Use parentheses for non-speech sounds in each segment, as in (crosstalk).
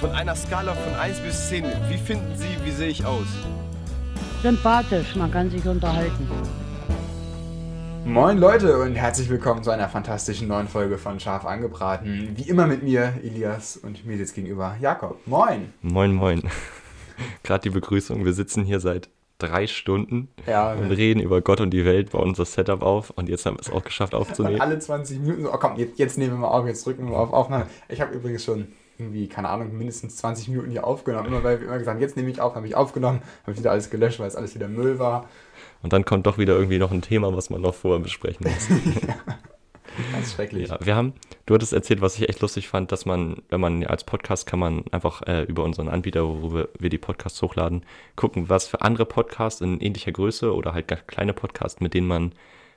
Von einer Skala von 1 bis 10, wie finden Sie, wie sehe ich aus? Sympathisch, man kann sich unterhalten. Moin Leute und herzlich willkommen zu einer fantastischen neuen Folge von Scharf angebraten. Wie immer mit mir, Elias, und mir sitzt gegenüber Jakob. Moin! Moin, moin. (laughs) Gerade die Begrüßung. Wir sitzen hier seit drei Stunden Ja, und reden über Gott und die Welt, bauen unser Setup auf und jetzt haben wir es auch geschafft und aufzunehmen. alle 20 Minuten so, oh komm, jetzt, jetzt nehmen wir mal auf, jetzt drücken wir mal auf Aufnahme. Ich habe übrigens schon irgendwie, keine Ahnung, mindestens 20 Minuten hier aufgenommen. Immer weil wir immer gesagt haben, jetzt nehme ich auf, habe ich aufgenommen, habe wieder alles gelöscht, weil es alles wieder Müll war. Und dann kommt doch wieder irgendwie noch ein Thema, was man noch vorher besprechen muss. (laughs) Ganz schrecklich. Ja, wir haben, du hattest erzählt, was ich echt lustig fand, dass man, wenn man als Podcast kann man einfach äh, über unseren Anbieter, wo wir, die Podcasts hochladen, gucken, was für andere Podcasts in ähnlicher Größe oder halt ganz kleine Podcasts, mit denen man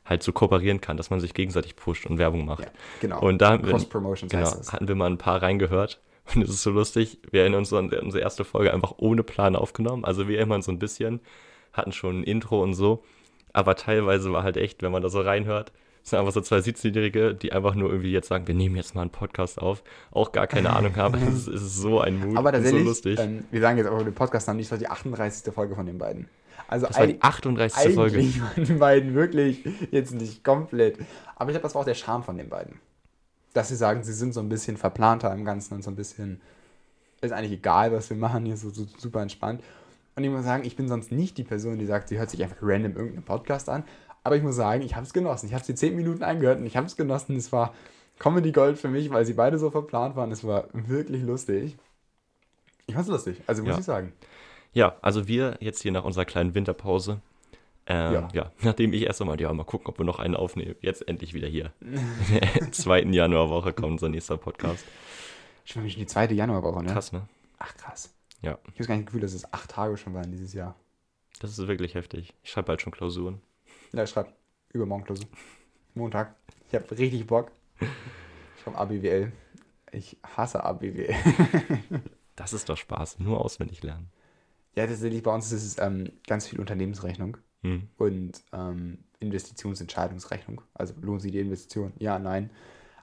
halt so kooperieren kann, dass man sich gegenseitig pusht und Werbung macht. Ja, genau. Und da haben wir, genau, hatten wir mal ein paar reingehört. Und es ist so lustig, wir haben unsere, unsere erste Folge einfach ohne Plan aufgenommen. Also wir immer so ein bisschen, hatten schon ein Intro und so. Aber teilweise war halt echt, wenn man da so reinhört, sind einfach so zwei 17-Jährige, die einfach nur irgendwie jetzt sagen, wir nehmen jetzt mal einen Podcast auf, auch gar keine Ahnung haben. (laughs) Es ist, es ist so ein Mut Aber so lustig. ähm, wir sagen jetzt aber den Podcast noch nicht, das war die 38. Folge von den beiden. Also das war die eig- 38. Folge. eigentlich waren die beiden wirklich jetzt nicht komplett. Aber ich glaube, das war auch der Charme von den beiden. Dass sie sagen, sie sind so ein bisschen verplanter im Ganzen und so ein bisschen, ist eigentlich egal, was wir machen, hier so, so super entspannt. Und ich muss sagen, ich bin sonst nicht die Person, die sagt, sie hört sich einfach random irgendeinen Podcast an. Aber ich muss sagen, ich habe es genossen. Ich habe die 10 Minuten angehört und ich habe es genossen. Es war Comedy Gold für mich, weil sie beide so verplant waren. Es war wirklich lustig. Ich fand's lustig, also muss Ja. ich sagen. Ja, also wir jetzt hier nach unserer kleinen Winterpause. Ähm, Ja. ja. (laughs) nachdem ich erst einmal, ja, mal gucken, ob wir noch einen aufnehmen. Jetzt endlich wieder hier. (laughs) In der zweiten Januarwoche kommt unser nächster Podcast. Schon schon die zweite Januarwoche, ne? Krass, ne? Ach krass. Ja. Ich habe gar nicht das Gefühl, dass es acht Tage schon waren dieses Jahr. Das ist wirklich heftig. Ich schreibe bald schon Klausuren. Ja, ich schreibe übermorgen Klausur. Montag. Ich habe richtig Bock. Ich habe ABWL. Ich hasse ABWL. (laughs) Das ist doch Spaß. Nur auswendig lernen. ja, tatsächlich bei uns ist es ähm, ganz viel Unternehmensrechnung Hm. und ähm, Investitionsentscheidungsrechnung. Also lohnt sich die Investition? Ja, nein.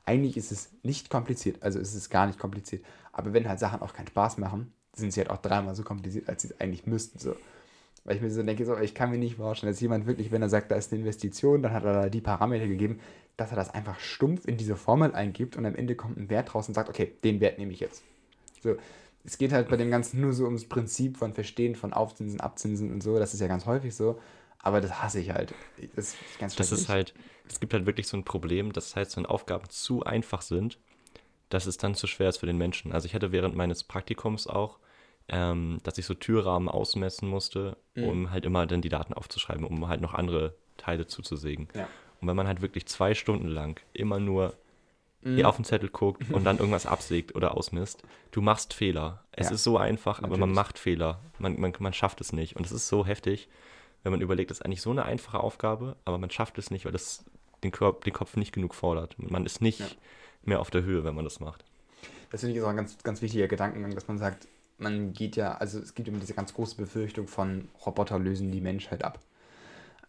Eigentlich ist es nicht kompliziert. Also ist es gar nicht kompliziert. Aber wenn halt Sachen auch keinen Spaß machen, sind sie halt auch dreimal so kompliziert, als sie es eigentlich müssten. So. Weil ich mir so denke, so, ich kann mir nicht vorstellen, dass jemand wirklich, wenn er sagt, da ist eine Investition, dann hat er da die Parameter gegeben, dass er das einfach stumpf in diese Formel eingibt und am Ende kommt ein Wert raus und sagt, okay, den Wert nehme ich jetzt. So, es geht halt bei dem Ganzen nur so ums Prinzip von Verstehen von Aufzinsen, Abzinsen und so. Das ist ja ganz häufig so. Aber das hasse ich halt. Das ist ganz Das ist halt, es gibt halt wirklich so ein Problem, das heißt, wenn Aufgaben zu einfach sind, dass es dann zu schwer ist für den Menschen. Also ich hatte während meines Praktikums auch, ähm, dass ich so Türrahmen ausmessen musste, Mhm. um halt immer dann die Daten aufzuschreiben, um halt noch andere Teile zuzusägen. Ja. Und wenn man halt wirklich zwei Stunden lang immer nur Mhm. hier auf den Zettel guckt und dann irgendwas absägt oder ausmisst, du machst Fehler. Es Ja. ist so einfach, aber man Natürlich. macht Fehler. Man, man, man schafft es nicht. Und es ist so heftig, wenn man überlegt, das ist eigentlich so eine einfache Aufgabe, aber man schafft es nicht, weil das den, Körper, den Kopf nicht genug fordert. Man ist nicht Ja. mehr auf der Höhe, wenn man das macht. Das finde ich ist auch ein ganz, ganz wichtiger Gedankengang, dass man sagt, man geht ja, also es gibt immer diese ganz große Befürchtung von Roboter lösen die Menschheit ab.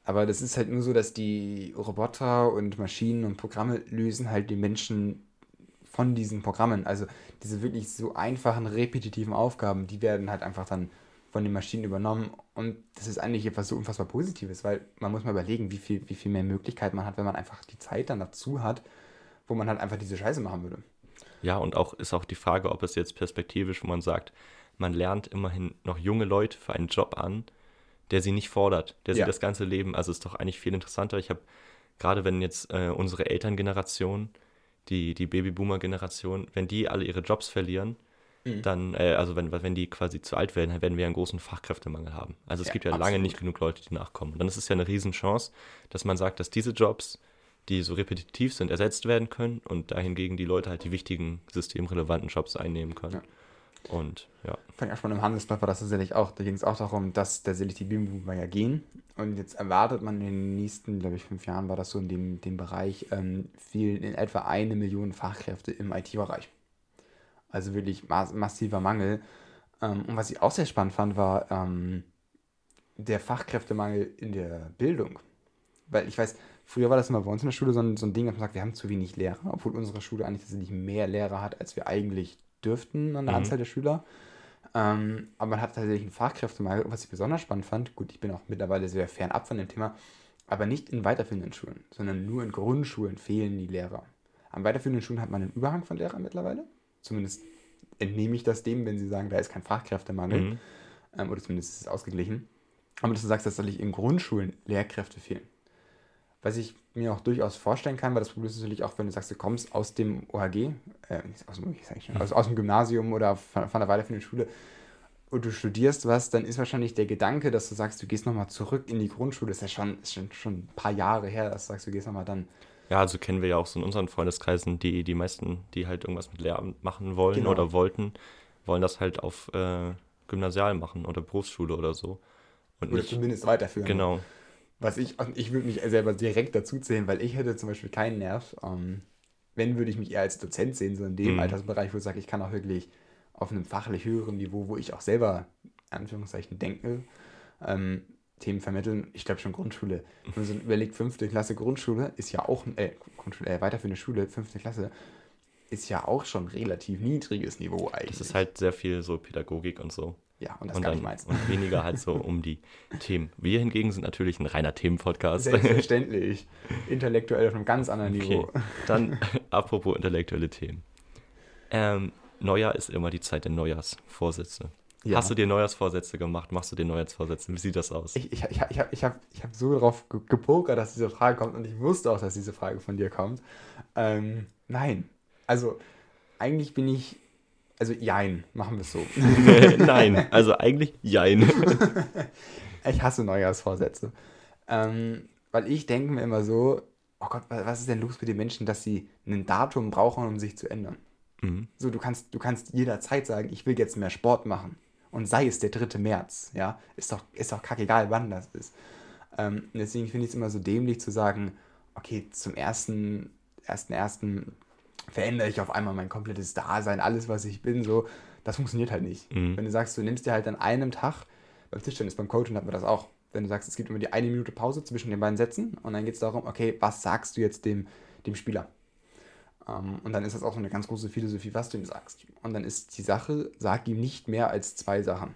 Aber das ist halt nur so, dass die Roboter und Maschinen und Programme lösen halt die Menschen von diesen Programmen. Also diese wirklich so einfachen, repetitiven Aufgaben, die werden halt einfach dann von den Maschinen übernommen. Und das ist eigentlich etwas so unfassbar Positives, weil man muss mal überlegen, wie viel, wie viel mehr Möglichkeit man hat, wenn man einfach die Zeit dann dazu hat, wo man halt einfach diese Scheiße machen würde. Ja, und auch ist auch die Frage, ob es jetzt perspektivisch, wo man sagt, man lernt immerhin noch junge Leute für einen Job an, der sie nicht fordert, der sie Ja. das ganze Leben, also ist doch eigentlich viel interessanter. Ich habe, gerade wenn jetzt äh, unsere Elterngeneration, die, die Babyboomer-Generation, wenn die alle ihre Jobs verlieren, Mhm. dann, äh, also wenn, wenn die quasi zu alt werden, dann werden wir einen großen Fachkräftemangel haben. Also es Ja, gibt ja lange absolut. nicht genug Leute, die nachkommen. Und dann ist es ja eine Riesenchance, dass man sagt, dass diese Jobs, die so repetitiv sind, ersetzt werden können und dahingegen die Leute halt die wichtigen systemrelevanten Jobs einnehmen können. Ja. Und ja, fand ich auch schon im Handelsblatt war das tatsächlich auch, da ging es auch darum, dass tatsächlich die Babyboomer ja gehen. Und jetzt erwartet man in den nächsten, glaube ich, fünf Jahren war das so in dem, dem Bereich, ähm, fehlen in etwa eine Million Fachkräfte im IT-Bereich. Also wirklich ma massiver Mangel. Ähm, und was ich auch sehr spannend fand, war ähm, der Fachkräftemangel in der Bildung. Weil ich weiß, früher war das immer bei uns in der Schule so ein, so ein Ding, dass man sagt, wir haben zu wenig Lehrer, obwohl unsere Schule eigentlich tatsächlich mehr Lehrer hat, als wir eigentlich dürften an der Mhm. Anzahl der Schüler. Ähm, aber man hat tatsächlich einen Fachkräftemangel, was ich besonders spannend fand. Gut, ich bin auch mittlerweile sehr fernab von dem Thema, aber nicht in weiterführenden Schulen, sondern nur in Grundschulen fehlen die Lehrer. An weiterführenden Schulen hat man einen Überhang von Lehrern mittlerweile. Zumindest entnehme ich das dem, wenn sie sagen, da ist kein Fachkräftemangel. Mhm. Ähm, oder zumindest ist es ausgeglichen. Aber dass du sagst, dass tatsächlich in Grundschulen Lehrkräfte fehlen. Was ich mir auch durchaus vorstellen kann, weil das Problem ist natürlich auch, wenn du sagst, du kommst aus dem OHG, äh, aus dem schon, aus, aus dem Gymnasium oder von, von der weiterführenden Schule und du studierst was, dann ist wahrscheinlich der Gedanke, dass du sagst, du gehst nochmal zurück in die Grundschule, das ist ja schon, ist schon, schon ein paar Jahre her, dass du sagst, du gehst nochmal dann. Ja, also kennen wir ja auch so in unseren Freundeskreisen, die, die meisten, die halt irgendwas mit Lehramt machen wollen Genau. oder wollten, wollen das halt auf äh, Gymnasial machen oder Berufsschule oder so. Und Oder nicht, zumindest weiterführen. genau. Was ich, und ich würde mich selber direkt dazu zählen, weil ich hätte zum Beispiel keinen Nerv. Ähm, wenn, würde ich mich eher als Dozent sehen, so in dem Mhm. Altersbereich, wo ich sage, ich kann auch wirklich auf einem fachlich höheren Niveau, wo ich auch selber, in Anführungszeichen, denke, ähm, Themen vermitteln. Ich glaube schon Grundschule. Wenn man so überlegt, fünfte Klasse Grundschule ist ja auch, äh, Grundschule, äh, weiterführende Schule, fünfte Klasse, ist ja auch schon relativ niedriges Niveau eigentlich. Das ist halt sehr viel so Pädagogik und so. ja, und das und, kann dann, ich meins. und weniger halt so um die Themen. Wir hingegen sind natürlich ein reiner Themenpodcast. Selbstverständlich. Intellektuell auf einem ganz anderen Niveau. Okay, dann (laughs) apropos intellektuelle Themen. Ähm, Neujahr ist immer die Zeit der Neujahrsvorsätze. Ja. Hast du dir Neujahrsvorsätze gemacht? Machst du dir Neujahrsvorsätze? Wie sieht das aus? Ich, ich, ich, ich habe ich hab, ich hab so darauf ge- gepokert, dass diese Frage kommt und ich wusste auch, dass diese Frage von dir kommt. Ähm, nein. Also, eigentlich bin ich. Also, jein, machen wir es so. (laughs) Nein, also eigentlich jein. (laughs) ich hasse Neujahrsvorsätze. Ähm, weil ich denke mir immer so: Oh Gott, wa- was ist denn los mit den Menschen, dass sie ein Datum brauchen, um sich zu ändern? Mhm. So, du kannst, du kannst jederzeit sagen, ich will jetzt mehr Sport machen. Und sei es der 3. März, ja. Ist doch, ist doch kackegal, wann das ist. Ähm, deswegen finde ich es immer so dämlich zu sagen, okay, zum ersten, ersten, ersten verändere ich auf einmal mein komplettes Dasein, alles, was ich bin, so. Das funktioniert halt nicht. Mhm. Wenn du sagst, du nimmst dir halt an einem Tag, beim Tischtennis, beim Coaching hatten wir das auch. Wenn du sagst, es gibt immer die eine Minute Pause zwischen den beiden Sätzen und dann geht es darum, okay, was sagst du jetzt dem, dem Spieler? Ähm, und dann ist das auch so eine ganz große Philosophie, was du ihm sagst. Und dann ist die Sache, sag ihm nicht mehr als zwei Sachen.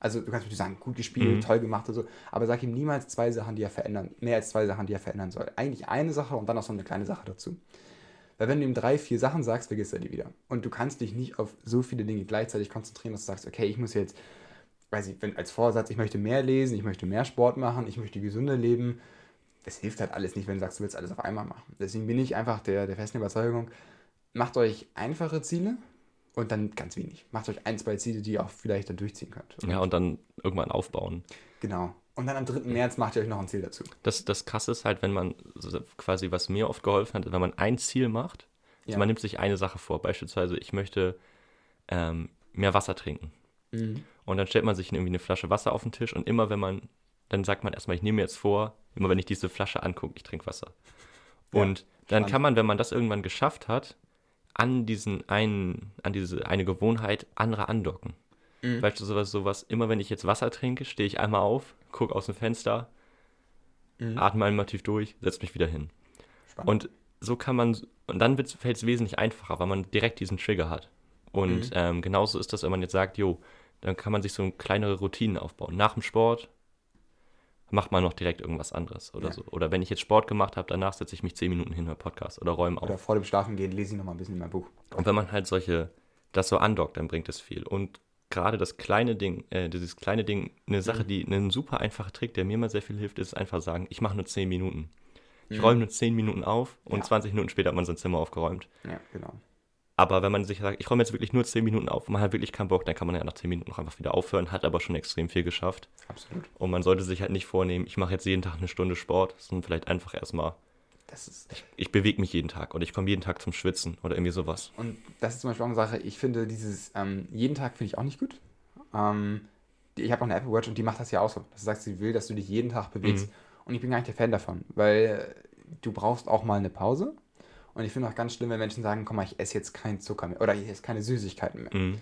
Also du kannst natürlich sagen, gut gespielt, Mhm. toll gemacht und so, aber sag ihm niemals zwei Sachen, die er verändern, mehr als zwei Sachen, die er verändern soll. Eigentlich eine Sache und dann noch so eine kleine Sache dazu. Weil wenn du ihm drei, vier Sachen sagst, vergisst er die wieder. Und du kannst dich nicht auf so viele Dinge gleichzeitig konzentrieren, dass du sagst, okay, ich muss jetzt, weiß ich, wenn als Vorsatz, ich möchte mehr lesen, ich möchte mehr Sport machen, ich möchte gesünder leben. Es hilft halt alles nicht, wenn du sagst, du willst alles auf einmal machen. Deswegen bin ich einfach der, der festen Überzeugung, macht euch einfache Ziele und dann ganz wenig. Macht euch ein, zwei Ziele, die ihr auch vielleicht dann durchziehen könnt. Ja, und dann irgendwann aufbauen. Genau. Und dann am 3. März macht ihr euch noch ein Ziel dazu. Das, das Krasse ist halt, wenn man quasi, was mir oft geholfen hat, wenn man ein Ziel macht, also Ja. man nimmt sich eine Sache vor, beispielsweise, ich möchte ähm, mehr Wasser trinken. Mhm. Und dann stellt man sich irgendwie eine Flasche Wasser auf den Tisch und immer wenn man, dann sagt man erstmal, ich nehme mir jetzt vor, immer wenn ich diese Flasche angucke, ich trinke Wasser. Ja, Und dann spannend. kann man, wenn man das irgendwann geschafft hat, an diesen einen, an diese eine Gewohnheit andere andocken. Mhm. Beispielsweise sowas, immer wenn ich jetzt Wasser trinke, stehe ich einmal auf, gucke aus dem Fenster, Mhm. atme einmal tief durch, setze mich wieder hin. Spannend. Und so kann man, und dann fällt es wesentlich einfacher, weil man direkt diesen Trigger hat. Und Mhm. ähm, genauso ist das, wenn man jetzt sagt, jo, dann kann man sich so kleinere Routinen aufbauen. Nach dem Sport macht man noch direkt irgendwas anderes oder Ja. so. Oder wenn ich jetzt Sport gemacht habe, danach setze ich mich zehn Minuten hin, höre Podcast oder räume auf. Oder vor dem Schlafengehen lese ich noch mal ein bisschen in mein Buch. Und wenn man halt solche, das so andockt, dann bringt es viel. Und gerade das kleine Ding, äh, dieses kleine Ding, eine Sache, Mhm. die, ein super einfacher Trick, der mir immer sehr viel hilft, ist einfach sagen, ich mache nur 10 Minuten. Ich Mhm. räume nur 10 Minuten auf und Ja. 20 Minuten später hat man sein Zimmer aufgeräumt. Ja, genau. Aber wenn man sich sagt, ich räume jetzt wirklich nur 10 Minuten auf und man hat wirklich keinen Bock, dann kann man ja nach 10 Minuten noch einfach wieder aufhören, hat aber schon extrem viel geschafft. Absolut. Und man sollte sich halt nicht vornehmen, ich mache jetzt jeden Tag eine Stunde Sport, sondern vielleicht einfach erstmal, Das ist, ich bewege mich jeden Tag und ich komme jeden Tag zum Schwitzen oder irgendwie sowas. Und das ist zum Beispiel auch eine Sache, ich finde dieses ähm, jeden Tag finde ich auch nicht gut. Ähm, ich habe auch eine Apple Watch und die macht das ja auch so. Das sagt, sie will, dass du dich jeden Tag bewegst. Mhm. Und ich bin gar nicht der Fan davon, weil du brauchst auch mal eine Pause. Und ich finde auch ganz schlimm, wenn Menschen sagen, komm mal, ich esse jetzt keinen Zucker mehr oder ich esse keine Süßigkeiten mehr. Mhm.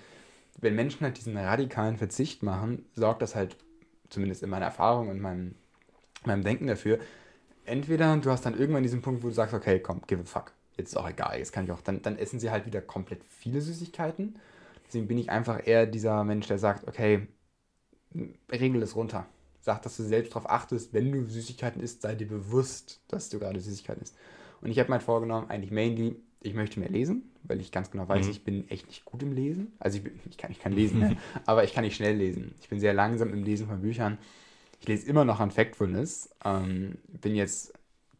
Wenn Menschen halt diesen radikalen Verzicht machen, sorgt das halt, zumindest in meiner Erfahrung und meinem, meinem Denken dafür, entweder du hast dann irgendwann diesen Punkt, wo du sagst, okay, komm, give a fuck. Jetzt ist auch egal, jetzt kann ich auch, dann, dann essen sie halt wieder komplett viele Süßigkeiten. Deswegen bin ich einfach eher dieser Mensch, der sagt, okay, regel es runter. Sag, dass du selbst darauf achtest, wenn du Süßigkeiten isst, sei dir bewusst, dass du gerade Süßigkeiten isst. Und ich habe mir halt vorgenommen, eigentlich mainly, ich möchte mehr lesen, weil ich ganz genau weiß, Mhm. ich bin echt nicht gut im Lesen. Also ich, bin, ich, kann, ich kann lesen, ne? (laughs) aber ich kann nicht schnell lesen. Ich bin sehr langsam im Lesen von Büchern. Ich lese immer noch an Factfulness. Ähm, bin jetzt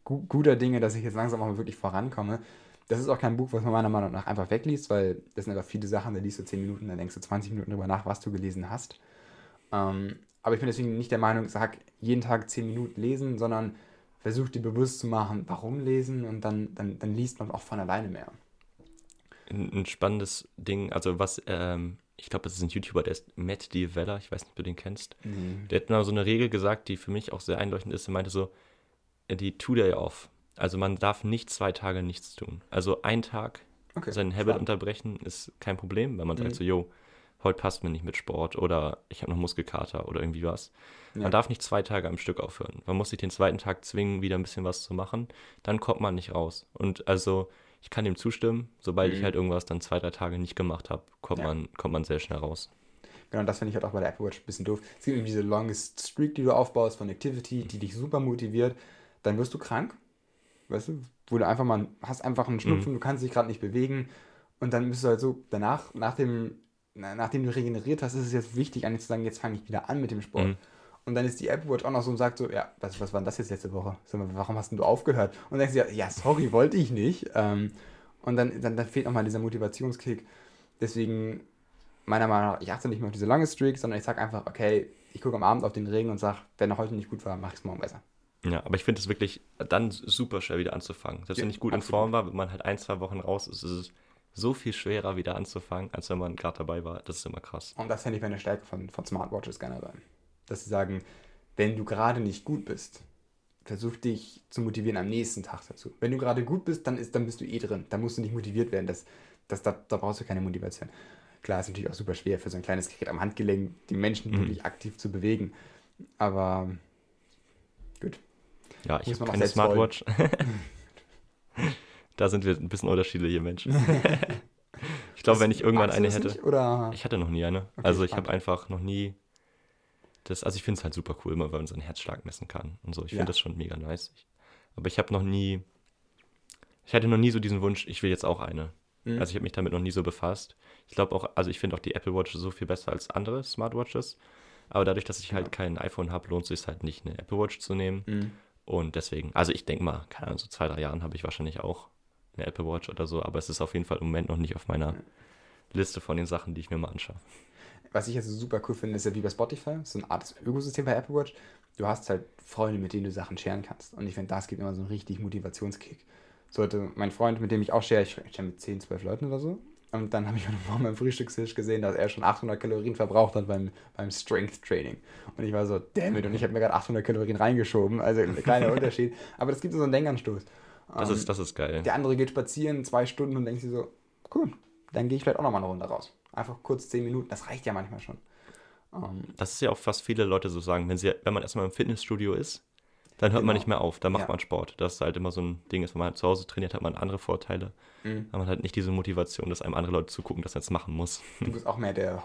gu guter Dinge, dass ich jetzt langsam auch mal wirklich vorankomme. Das ist auch kein Buch, was man meiner Meinung nach einfach wegliest, weil das sind einfach viele Sachen, da liest du 10 Minuten, dann denkst du 20 Minuten drüber nach, was du gelesen hast. Ähm, aber ich bin deswegen nicht der Meinung, sag jeden Tag 10 Minuten lesen, sondern versuch dir bewusst zu machen, warum lesen und dann, dann, dann liest man auch von alleine mehr. Ein, ein spannendes Ding, also was, ähm, ich glaube, das ist ein YouTuber, der ist Matt Diavella, ich weiß nicht, ob du den kennst. Der hat mal so eine Regel gesagt, die für mich auch sehr einleuchtend ist. Er meinte so, äh, die Two-Day-Off. Also man darf nicht zwei Tage nichts tun. Also ein Tag Okay, seinen Habit stark. unterbrechen ist kein Problem, weil man sagt Mhm. so, yo, heute passt mir nicht mit Sport oder ich habe noch Muskelkater oder irgendwie was. Ja. Man darf nicht zwei Tage am Stück aufhören. Man muss sich den zweiten Tag zwingen, wieder ein bisschen was zu machen. Dann kommt man nicht raus. Und also ich kann dem zustimmen, sobald ich Mhm. halt irgendwas dann zwei, drei Tage nicht gemacht habe, kommt, Ja. man, kommt man sehr schnell raus. Genau, das finde ich halt auch bei der Apple Watch ein bisschen doof. Es gibt irgendwie diese Longest Streak, die du aufbaust von Activity, die dich super motiviert. Dann wirst du krank, weißt du, wo du einfach mal, hast einfach einen Schnupfen, du kannst dich gerade nicht bewegen und dann bist du halt so, danach, nach dem, nachdem du regeneriert hast, ist es jetzt wichtig, eigentlich zu sagen, jetzt fange ich wieder an mit dem Sport. Mhm. Und dann ist die Apple Watch auch noch so und sagt so, ja, was, was war denn das jetzt letzte Woche? Sag mal, warum hast denn du aufgehört? Und dann denkst du, ja, sorry, wollte ich nicht. Ähm, und dann, dann, dann fehlt nochmal dieser Motivationskick. Deswegen, meiner Meinung nach, ich achte nicht mehr auf diese lange Streak, sondern ich sage einfach, okay, ich gucke am Abend auf den Regen und sage, wenn er heute nicht gut war, mache ich es morgen besser. Ja, aber ich finde es wirklich dann super schwer wieder anzufangen. Selbst Ja, wenn ich gut in absolut. Form war, wenn man halt ein, zwei Wochen raus ist, ist es so viel schwerer wieder anzufangen, als wenn man gerade dabei war. Das ist immer krass. Und das finde ich eine Stärke von, von Smartwatches generell. Dass sie sagen, wenn du gerade nicht gut bist, versuch dich zu motivieren am nächsten Tag dazu. Wenn du gerade gut bist, dann, ist, dann bist du eh drin. Da musst du nicht motiviert werden. Das, das, da, da brauchst du keine Motivation. Klar, ist natürlich auch super schwer für so ein kleines Gerät am Handgelenk, die Menschen Mhm. wirklich aktiv zu bewegen. Aber gut. Ja, ich habe keine Smartwatch. (laughs) da sind wir ein bisschen unterschiedliche Menschen. (laughs) ich glaube, wenn ich irgendwann eine hätte. Nicht, oder? Ich hatte noch nie eine. Okay, also ich habe einfach noch nie das, also ich finde es halt super cool, immer wenn man seinen Herzschlag messen kann und so. Ich Ja. finde das schon mega nice. Aber ich habe noch nie, ich hatte noch nie so diesen Wunsch, ich will jetzt auch eine. Mhm. Also ich habe mich damit noch nie so befasst. Ich glaube auch, also ich finde auch die Apple Watch so viel besser als andere Smartwatches. Aber dadurch, dass ich halt Ja. kein iPhone habe, lohnt es sich halt nicht, eine Apple Watch zu nehmen. Mhm. Und deswegen, also ich denke mal, keine Ahnung, so zwei, drei Jahren habe ich wahrscheinlich auch eine Apple Watch oder so, aber es ist auf jeden Fall im Moment noch nicht auf meiner Liste von den Sachen, die ich mir mal anschaue. Was ich jetzt super cool finde, ist ja wie bei Spotify, so eine Art Ökosystem bei Apple Watch. Du hast halt Freunde, mit denen du Sachen scheren kannst. Und ich finde, das gibt immer so einen richtig Motivationskick. So hatte mein Freund, mit dem ich auch share, ich share mit 10, 12 Leuten oder so. Und dann habe ich heute Morgen beim Frühstückstisch gesehen, dass er schon 800 Kalorien verbraucht hat beim, beim Strength Training. Und ich war so, damn it, und ich habe mir gerade 800 Kalorien reingeschoben. Also ein kleiner (laughs) Unterschied. Aber das gibt so einen Denkanstoß. Das, Ähm, ist, das ist geil. der andere geht spazieren, zwei Stunden und denkt sich so, cool, dann gehe ich vielleicht auch nochmal eine Runde raus. Einfach kurz 10 Minuten, das reicht ja manchmal schon. Ähm, Das ist ja auch, was viele Leute so sagen. Wenn, sie, wenn man erstmal im Fitnessstudio ist, dann hört man Genau. nicht mehr auf, dann macht Ja. man Sport. Das ist halt immer so ein Ding, ist, wenn man halt zu Hause trainiert, hat man andere Vorteile. Mhm. Aber man hat nicht diese Motivation, dass einem andere Leute zugucken, dass man es machen muss. (laughs) Du bist auch mehr der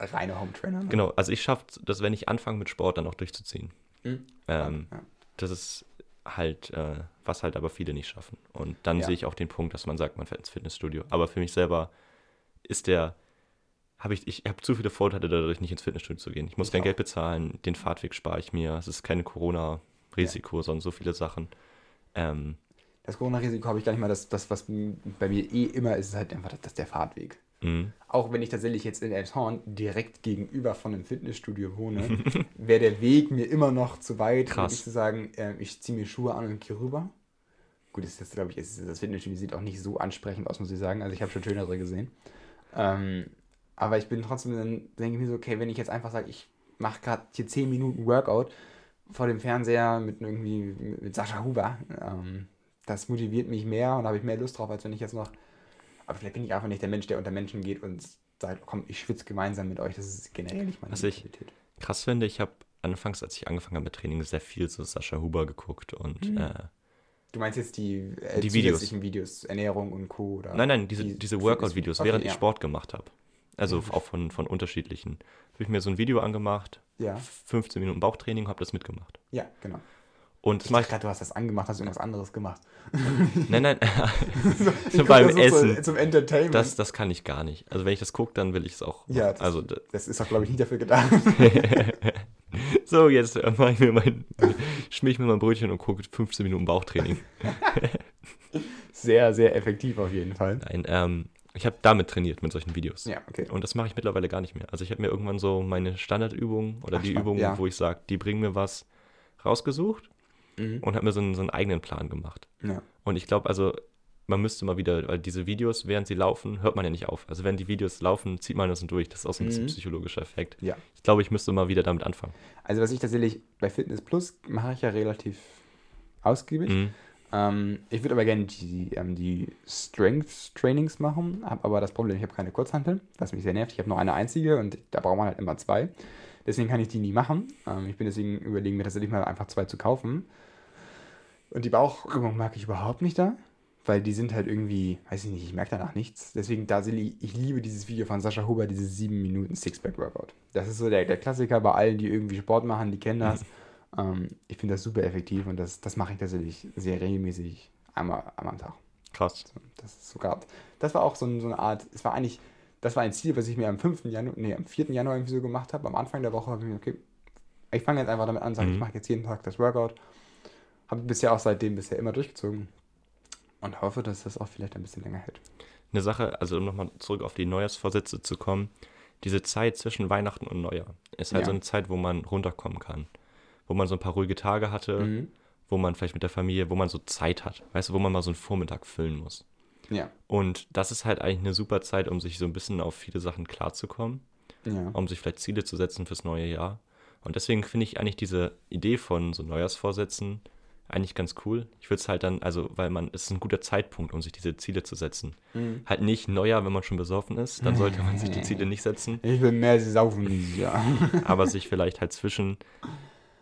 reine Home Trainer. Ne? Genau, also ich schaffe das, wenn ich anfange mit Sport, dann auch durchzuziehen. Mhm. Ähm, ja. Das ist halt, äh, was halt aber viele nicht schaffen. Und dann Ja. sehe ich auch den Punkt, dass man sagt, man fährt ins Fitnessstudio. Aber für mich selber ist der, habe ich, ich habe zu viele Vorteile dadurch, nicht ins Fitnessstudio zu gehen. Ich muss Ich kein auch. Geld bezahlen, den Fahrtweg spare ich mir, es ist keine Corona-Risiko, sondern so viele Sachen. Ähm, Das Corona-Risiko habe ich gar nicht mal. Das, das, was bei mir eh immer ist, ist halt einfach das, das der Fahrtweg. Mh. Auch wenn ich tatsächlich jetzt in Elmshorn direkt gegenüber von einem Fitnessstudio wohne, (laughs) wäre der Weg mir immer noch zu weit, um zu sagen, äh, ich ziehe mir Schuhe an und gehe rüber. Gut, das ist jetzt, glaube ich, ist, das Fitnessstudio sieht auch nicht so ansprechend aus, muss ich sagen. Also ich habe schon schönere gesehen. Ähm, aber ich bin trotzdem, dann denke ich mir so, okay, wenn ich jetzt einfach sage, ich mache gerade hier 10 Minuten Workout vor dem Fernseher mit irgendwie mit Sascha Huber, ähm, das motiviert mich mehr und habe ich mehr Lust drauf, als wenn ich jetzt noch aber vielleicht bin ich einfach nicht der Mensch, der unter Menschen geht und sagt, komm, ich schwitze gemeinsam mit euch. Das ist generell nicht meine Was ich- Mentalität. krass finde, ich habe anfangs, als ich angefangen habe mit Training, sehr viel so Sascha Huber geguckt und Mhm. äh, Du meinst jetzt die, äh, Die Videos. Videos, Ernährung und Co. Oder Nein, nein, diese, die- diese Workout-Videos, Okay, während ja. ich Sport gemacht habe. Also auch von, von unterschiedlichen. Habe ich mir so ein Video angemacht, Ja. 15 Minuten Bauchtraining, habe das mitgemacht. Ja, genau. Und das Ich mache dachte gerade, du hast das angemacht, hast irgendwas anderes gemacht. ich. Nein, nein. (laughs) Ich so beim Essen. So, zum Entertainment. Das, das kann ich gar nicht. Also wenn ich das gucke, dann will ich es auch. Ja, das- also das ist doch, glaube ich, nicht dafür gedacht. (laughs) so, jetzt äh, mache ich mir mein, (laughs) schmier ich mir mein Brötchen und gucke 15 Minuten Bauchtraining. sehr, sehr effektiv auf jeden Fall. Nein, ähm, ich habe damit trainiert mit solchen Videos. Ja, okay. Und das mache ich mittlerweile gar nicht mehr. Also ich habe mir irgendwann so meine Standardübungen oder Ach, die Übungen, ja. wo ich sage, die bringen mir was, rausgesucht Mhm. und habe mir so einen, so einen eigenen Plan gemacht. Ja. Und ich glaube, also man müsste mal wieder, weil diese Videos, während sie laufen, hört man ja nicht auf. Also wenn die Videos laufen, zieht man das durch. Das ist auch so ein Mhm. psychologischer Effekt. ja. Ich glaube, ich müsste mal wieder damit anfangen. Also was ich tatsächlich bei Fitness Plus mache ich ja relativ ausgiebig. Mhm. Ähm, ich würde aber gerne die, ähm, die Strength Trainings machen, habe aber das Problem, ich habe keine Kurzhanteln, was mich sehr nervt. Ich habe nur eine einzige und da braucht man halt immer zwei. Deswegen kann ich die nie machen. Ähm, ich bin deswegen überlegen, mir tatsächlich mal einfach zwei zu kaufen. Und die Bauchübung mag ich überhaupt nicht da, weil die sind halt irgendwie, weiß ich nicht, ich merke danach nichts. Deswegen, da ich liebe dieses Video von Sascha Huber, dieses 7 Minuten Sixpack-Workout. Das ist so der, der Klassiker bei allen, die irgendwie Sport machen, die kennen das. (laughs) Ähm, ich finde das super effektiv und das, das mache ich tatsächlich sehr regelmäßig einmal, einmal am Tag. Krass. Das ist sogar, das war auch so, so eine Art, es war eigentlich, das war ein Ziel, was ich mir am 5. Januar, nee, am 4. Januar irgendwie so gemacht habe. Am Anfang der Woche habe ich mir, okay, ich fange jetzt einfach damit an, sage, Mhm. ich mache jetzt jeden Tag das Workout. Habe bisher auch seitdem bisher immer durchgezogen und hoffe, dass das auch vielleicht ein bisschen länger hält. Eine Sache, also um nochmal zurück auf die Neujahrsvorsätze zu kommen, diese Zeit zwischen Weihnachten und Neujahr ist halt Ja. so eine Zeit, wo man runterkommen kann. Wo man so ein paar ruhige Tage hatte, Mhm. wo man vielleicht mit der Familie, wo man so Zeit hat, weißt du, wo man mal so einen Vormittag füllen muss. Ja, Und das ist halt eigentlich eine super Zeit, um sich so ein bisschen auf viele Sachen klarzukommen, ja. um sich vielleicht Ziele zu setzen fürs neue Jahr. Und deswegen finde ich eigentlich diese Idee von so Neujahrsvorsätzen eigentlich ganz cool. Ich würde es halt dann, also, weil man, es ist ein guter Zeitpunkt, um sich diese Ziele zu setzen. Mhm. Halt nicht Neujahr, wenn man schon besoffen ist, dann sollte man sich die Ziele nicht setzen, Ich will mehr saufen dieses (laughs) Jahr. aber sich vielleicht halt zwischen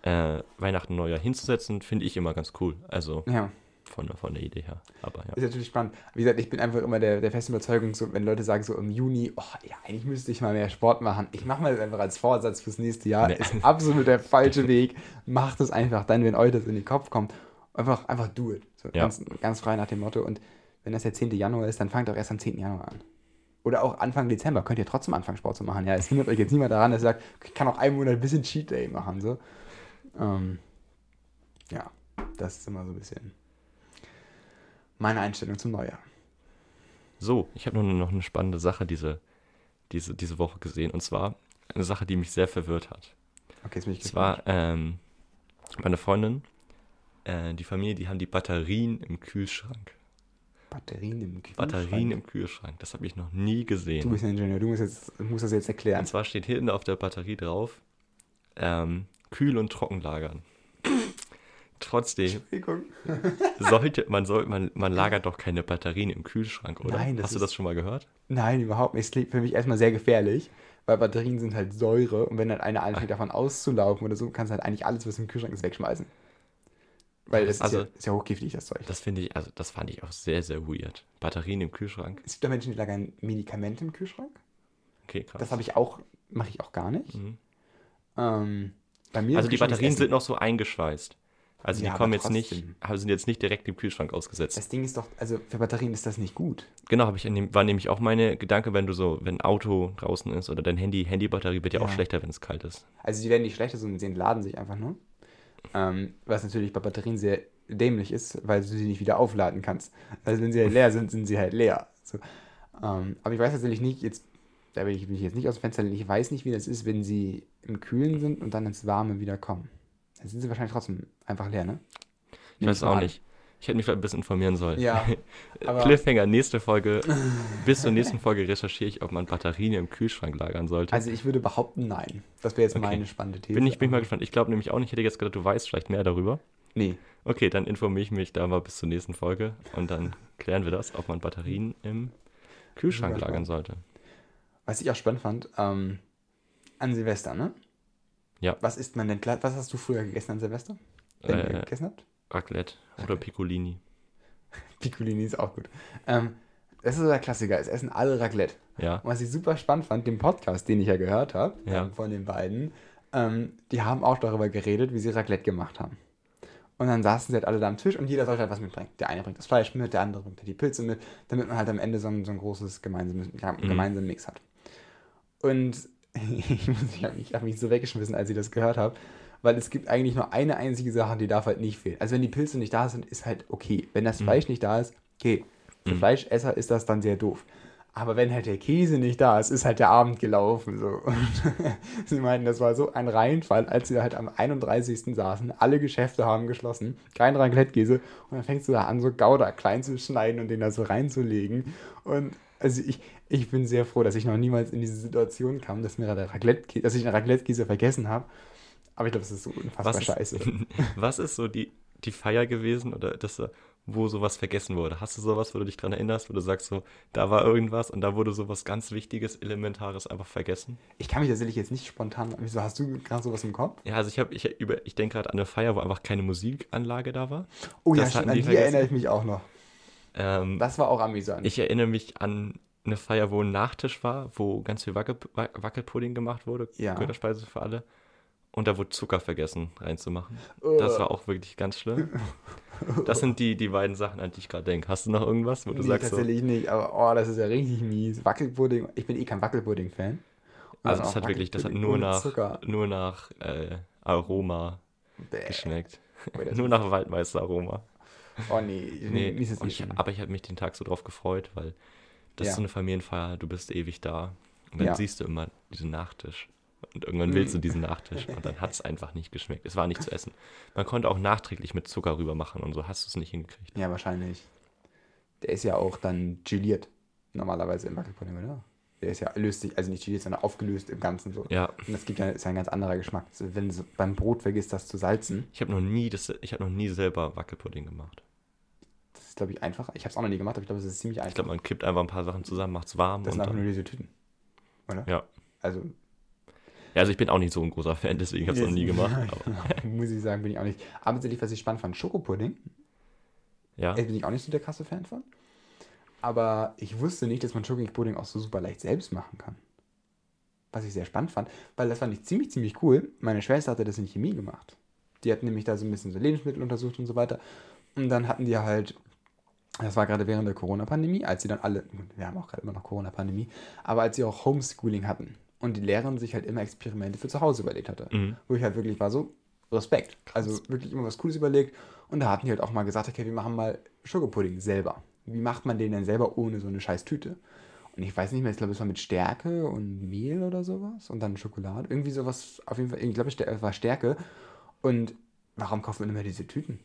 äh, Weihnachten und Neujahr hinzusetzen, finde ich immer ganz cool. Also ja. Von, der- von der Idee her. Aber ja. Ist natürlich spannend. Wie gesagt, ich bin einfach immer der, der festen Überzeugung, so, wenn Leute sagen so im Juni, oh ja, eigentlich müsste ich mal mehr Sport machen. Ich mache mal das einfach als Vorsatz fürs nächste Jahr. Nee. Ist absolut der (laughs) falsche Weg. Macht es einfach dann, wenn euch das in den Kopf kommt. Einfach, einfach do it. So, Ja. ganz, ganz frei nach dem Motto. Und wenn das der 10. Januar ist, dann fangt doch erst am 10. Januar an. Oder auch Anfang Dezember könnt ihr trotzdem anfangen, Sport zu machen. Ja, es hindert euch jetzt niemand daran, dass ihr sagt, ich kann auch einen Monat ein bisschen Cheat Day machen. So. Ähm, ja, das ist immer so ein bisschen meine Einstellung zum Neujahr. So, ich habe nur noch eine spannende Sache diese, diese, diese Woche gesehen. Und zwar eine Sache, die mich sehr verwirrt hat. Okay, jetzt bin ich Es war ähm, meine Freundin, äh, die Familie, die haben die Batterien im Kühlschrank. Batterien im Kühlschrank. Batterien im Kühlschrank. Das habe ich noch nie Du gesehen. bist ein Ingenieur, du musst, jetzt, musst das jetzt erklären. Und zwar steht hinten auf der Batterie drauf, ähm, kühl und trocken lagern. Trotzdem Entschuldigung. sollte man, soll, man, man lagert doch keine Batterien im Kühlschrank, oder? Nein, das Hast du ist- das schon mal gehört? Nein, überhaupt nicht. Es klingt für mich erstmal sehr gefährlich, weil Batterien sind halt Säure und wenn dann eine anfängt davon auszulaufen oder so, kannst du halt eigentlich alles, was im Kühlschrank ist, wegschmeißen. Weil das ist, Also- ja, ist ja hochgiftig, das Zeug. Das finde ich, also das fand ich auch sehr, sehr weird. Batterien im Kühlschrank? es gibt da Menschen, die lagern Medikamente im Kühlschrank. Okay, krass. Das habe ich auch, mache ich auch gar nicht. Mhm. Ähm, bei mir Also die ist Batterien sind noch so eingeschweißt. Also Ja, die kommen jetzt nicht, sind jetzt nicht direkt im Kühlschrank ausgesetzt. Das Ding ist doch, also für Batterien ist das nicht gut. Genau, habe ich dem, war nämlich auch meine Gedanke, wenn du so, wenn ein Auto draußen ist oder dein Handy, Handybatterie wird ja, auch Ja. schlechter, wenn es kalt ist. Also die werden nicht schlechter, sondern sie entladen sich einfach nur. Ähm, was natürlich bei Batterien sehr dämlich ist, weil du sie nicht wieder aufladen kannst. Also wenn sie halt leer sind, sind sie halt leer. So. Ähm, aber ich weiß tatsächlich nicht, jetzt, da will ich mich jetzt nicht aus dem Fenster ich weiß nicht, wie das ist, wenn sie im Kühlen sind und dann ins Warme wieder kommen. Dann sind sie wahrscheinlich trotzdem einfach leer, ne? Ich weiß auch nicht. Ich hätte mich vielleicht ein bisschen informieren sollen. Ja, (laughs) Cliffhanger, nächste Folge. bis zur nächsten Folge recherchiere ich, ob man Batterien im Kühlschrank lagern sollte. also ich würde behaupten, nein. Das wäre jetzt Okay. meine spannende These. bin ich, bin ich mal gespannt. Ich glaube nämlich auch nicht, ich hätte jetzt gedacht, du weißt vielleicht mehr darüber. Nee. Okay, dann informiere ich mich da mal bis zur nächsten Folge und dann klären wir das, ob man Batterien im Kühlschrank lagern sollte. Was ich auch spannend fand, ähm, an Silvester, ne? Ja. Was isst man denn? Was hast du früher gegessen an Silvester? Wenn ihr Äh, gegessen habt? Raclette oder Piccolini. (laughs) Piccolini ist auch gut. Ähm, Das ist so der Klassiker. Es essen alle Raclette. Ja. Und was ich super spannend fand, den Podcast, den ich ja gehört habe, Ja. ähm, von den beiden, ähm, die haben auch darüber geredet, wie sie Raclette gemacht haben. Und dann saßen sie halt alle da am Tisch und jeder sollte halt was mitbringen. Der eine bringt das Fleisch mit, der andere bringt die Pilze mit, damit man halt am Ende so ein, so ein großes gemeinsames, ja, gemeinsamen Mix hat. Und (laughs) ich, habe mich, hab mich so weggeschmissen, als ich das gehört habe, weil es gibt eigentlich nur eine einzige Sache, die darf halt nicht fehlen. Also wenn die Pilze nicht da sind, ist halt okay. Wenn das Fleisch nicht da ist, okay. Für Fleischesser ist das dann sehr doof. Aber wenn halt der Käse nicht da ist, ist halt der Abend gelaufen. So. (laughs) Sie meinten, das war so ein Reinfall, als sie halt am 31. saßen. Alle Geschäfte haben geschlossen. Kein Raclette-Käse. Und dann fängst du da an, so Gouda klein zu schneiden und den da so reinzulegen. Und also ich, ich bin sehr froh, dass ich noch niemals in diese Situation kam, dass, mir der Raclette dass ich den Raclette-Käse vergessen habe. Aber ich glaube, das ist so unfassbar Was ist, scheiße. (laughs) was ist so die, die Feier gewesen oder das, wo sowas vergessen wurde? Hast du sowas, wo du dich dran erinnerst, wo du sagst, so, da war irgendwas und da wurde sowas ganz Wichtiges, Elementares einfach vergessen? Ich kann mich tatsächlich jetzt nicht spontan. Wieso hast du gerade sowas im Kopf? Ja, also ich habe, ich über, ich denke gerade an eine Feier, wo einfach keine Musikanlage da war. Oh ja, Das stimmt, hatten an die vergessen. erinnere ich mich auch noch. Ähm, Das war auch amüsant. ich erinnere mich an eine Feier, wo ein Nachtisch war, wo ganz viel Wackel, Wa- Wackelpudding gemacht wurde, Ja. Götterspeise für alle. Und da wurde Zucker vergessen reinzumachen. Oh. Das war auch wirklich ganz schlimm. Das sind die, die beiden Sachen, an die ich gerade denke. Hast du noch irgendwas, wo du nee, sagst so, tatsächlich nicht, aber oh, das ist ja richtig mies. Wackelpudding, ich bin eh kein Wackelpudding-Fan. Also das hat wirklich, das hat nur nach, Zucker. nur nach äh, Aroma Bäh. geschmeckt. Das (laughs) nur nach Waldmeister-Aroma. Oh nee, Nee, nee ist eh ich, aber ich habe mich den Tag so drauf gefreut, weil das Ja. ist so eine Familienfeier, du bist ewig da. Und dann Ja. siehst du immer diesen Nachtisch. Und irgendwann willst du diesen Nachtisch. Und dann hat es einfach nicht geschmeckt. Es war nicht zu essen. Man konnte auch nachträglich mit Zucker rüber machen und so hast du es nicht hingekriegt. Ja, wahrscheinlich. Der ist ja auch dann geliert. Normalerweise im Wackelpudding, oder? Der ist ja löst sich, also nicht geliert, sondern aufgelöst im Ganzen so. Ja, Und das gibt ja, ist ja ein ganz anderer Geschmack. Also wenn du beim Brot vergisst, das zu salzen, ich habe noch nie das, ich habe noch nie selber Wackelpudding gemacht. das ist, glaube ich, einfacher. Ich habe es auch noch nie gemacht, aber ich glaube, es ist ziemlich Ich einfach. glaube, man kippt einfach ein paar Sachen zusammen, macht's warm das und sind einfach nur diese Tüten. Oder? Ja. Also, Ja, also ich bin auch nicht so ein großer Fan, deswegen habe ich es noch nie gemacht. (laughs) Aber, muss ich sagen, bin ich auch nicht. Aber tatsächlich, was ich spannend fand, Schokopudding, ja, äh, bin ich auch nicht so der krasse Fan von. Aber ich wusste nicht, dass man Schokopudding auch so super leicht selbst machen kann. Was ich sehr spannend fand, weil das fand ich ziemlich, ziemlich cool. Meine Schwester hatte das in Chemie gemacht. Die hat nämlich da so ein bisschen so Lebensmittel untersucht und so weiter. Und dann hatten die halt, das war gerade während der Corona-Pandemie, als sie dann alle, wir haben auch gerade immer noch Corona-Pandemie, aber als sie auch Homeschooling hatten und die Lehrerin sich halt immer Experimente für zu Hause überlegt hatte. Mhm. Wo ich halt wirklich war so, Respekt. Also wirklich immer was Cooles überlegt. Und da hatten die halt auch mal gesagt, okay, wir machen mal Schokopudding selber. Wie macht man den denn selber ohne so eine scheiß Tüte? Und ich weiß nicht mehr, ich glaube, es war mit Stärke und Mehl oder sowas und dann Schokolade. Irgendwie sowas, auf jeden Fall, ich glaube, es war Stärke. Und warum kauft man immer diese Tüten?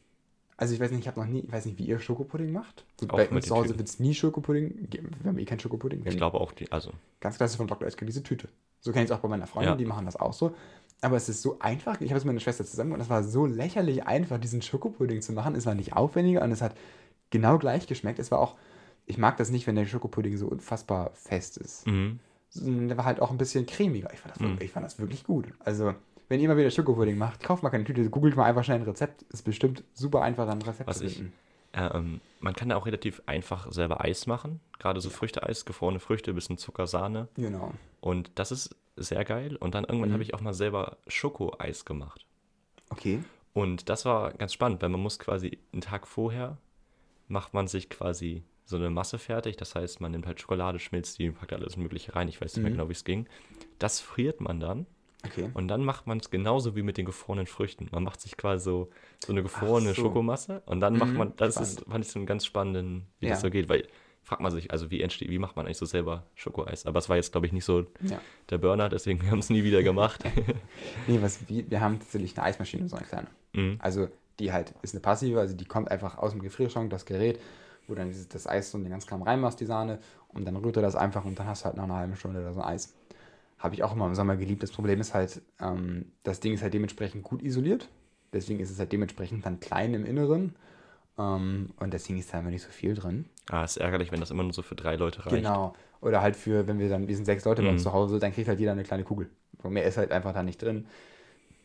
Also ich weiß nicht, ich habe noch nie, ich weiß nicht, wie ihr Schokopudding macht. Gut, bei uns zu Hause wird es nie Schokopudding geben. Wir haben eh kein Schokopudding. Ich glaube auch, die, also Ganz klassisch von Dr. Oetker, diese Tüte. So kenne ich es auch bei meiner Freundin, Ja. die machen das auch so. Aber es ist so einfach. Ich habe es mit meiner Schwester zusammen und es war so lächerlich einfach, diesen Schokopudding zu machen. Es war nicht aufwendiger und es hat genau gleich geschmeckt. Es war auch, ich mag das nicht, wenn der Schokopudding so unfassbar fest ist. mhm. Der war halt auch ein bisschen cremiger. Ich fand das, Mhm. ich fand das wirklich gut. Also, wenn ihr mal wieder Schokopudding macht, kauft mal keine Tüte, googelt mal einfach schnell ein Rezept. Ist bestimmt super einfach, dann ein Rezept Was zu ich- finden. Ähm, man kann da auch relativ einfach selber Eis machen. Gerade so Früchteeis, gefrorene Früchte, bisschen Zucker, Sahne. Genau. Und das ist sehr geil. Und dann irgendwann Mhm. habe ich auch mal selber Schokoeis gemacht. Okay. Und das war ganz spannend, weil man muss quasi einen Tag vorher macht man sich quasi so eine Masse fertig. Das heißt, man nimmt halt Schokolade, schmilzt die, packt alles Mögliche rein. Ich weiß nicht mehr Mhm. genau, wie es ging. Das friert man dann Okay. und dann macht man es genauso wie mit den gefrorenen Früchten. Man macht sich quasi so, so eine gefrorene so. Schokomasse und dann macht Mhm, man, das ist, spannend. fand ich so einen ganz spannenden, wie das Ja. so geht, weil fragt man sich, also wie entsteht, wie macht man eigentlich so selber Schokoeis? Aber es war jetzt, glaube ich, nicht so Ja. der Burner, deswegen (laughs) wir haben es nie wieder gemacht. (laughs) Nee, was wir, wir haben tatsächlich eine Eismaschine, so eine kleine. mhm. Also die halt ist eine passive, also die kommt einfach aus dem Gefrierschrank, das Gerät, wo dann dieses, das Eis so in den ganz Kram reinmachst, die Sahne, und dann rührt er das einfach und dann hast du halt nach einer halben Stunde da so Eis. Habe ich auch immer im Sommer geliebt. Das Problem ist halt, ähm, das Ding ist halt dementsprechend gut isoliert. Deswegen ist es halt dementsprechend dann klein im Inneren. Ähm, und deswegen ist da immer nicht so viel drin. Ah, ist ärgerlich, wenn das immer nur so für drei Leute reicht. Genau. Oder halt für, wenn wir dann, wir sind sechs Leute bei uns Mhm. zu Hause, dann kriegt halt jeder eine kleine Kugel. So mehr ist halt einfach da nicht drin.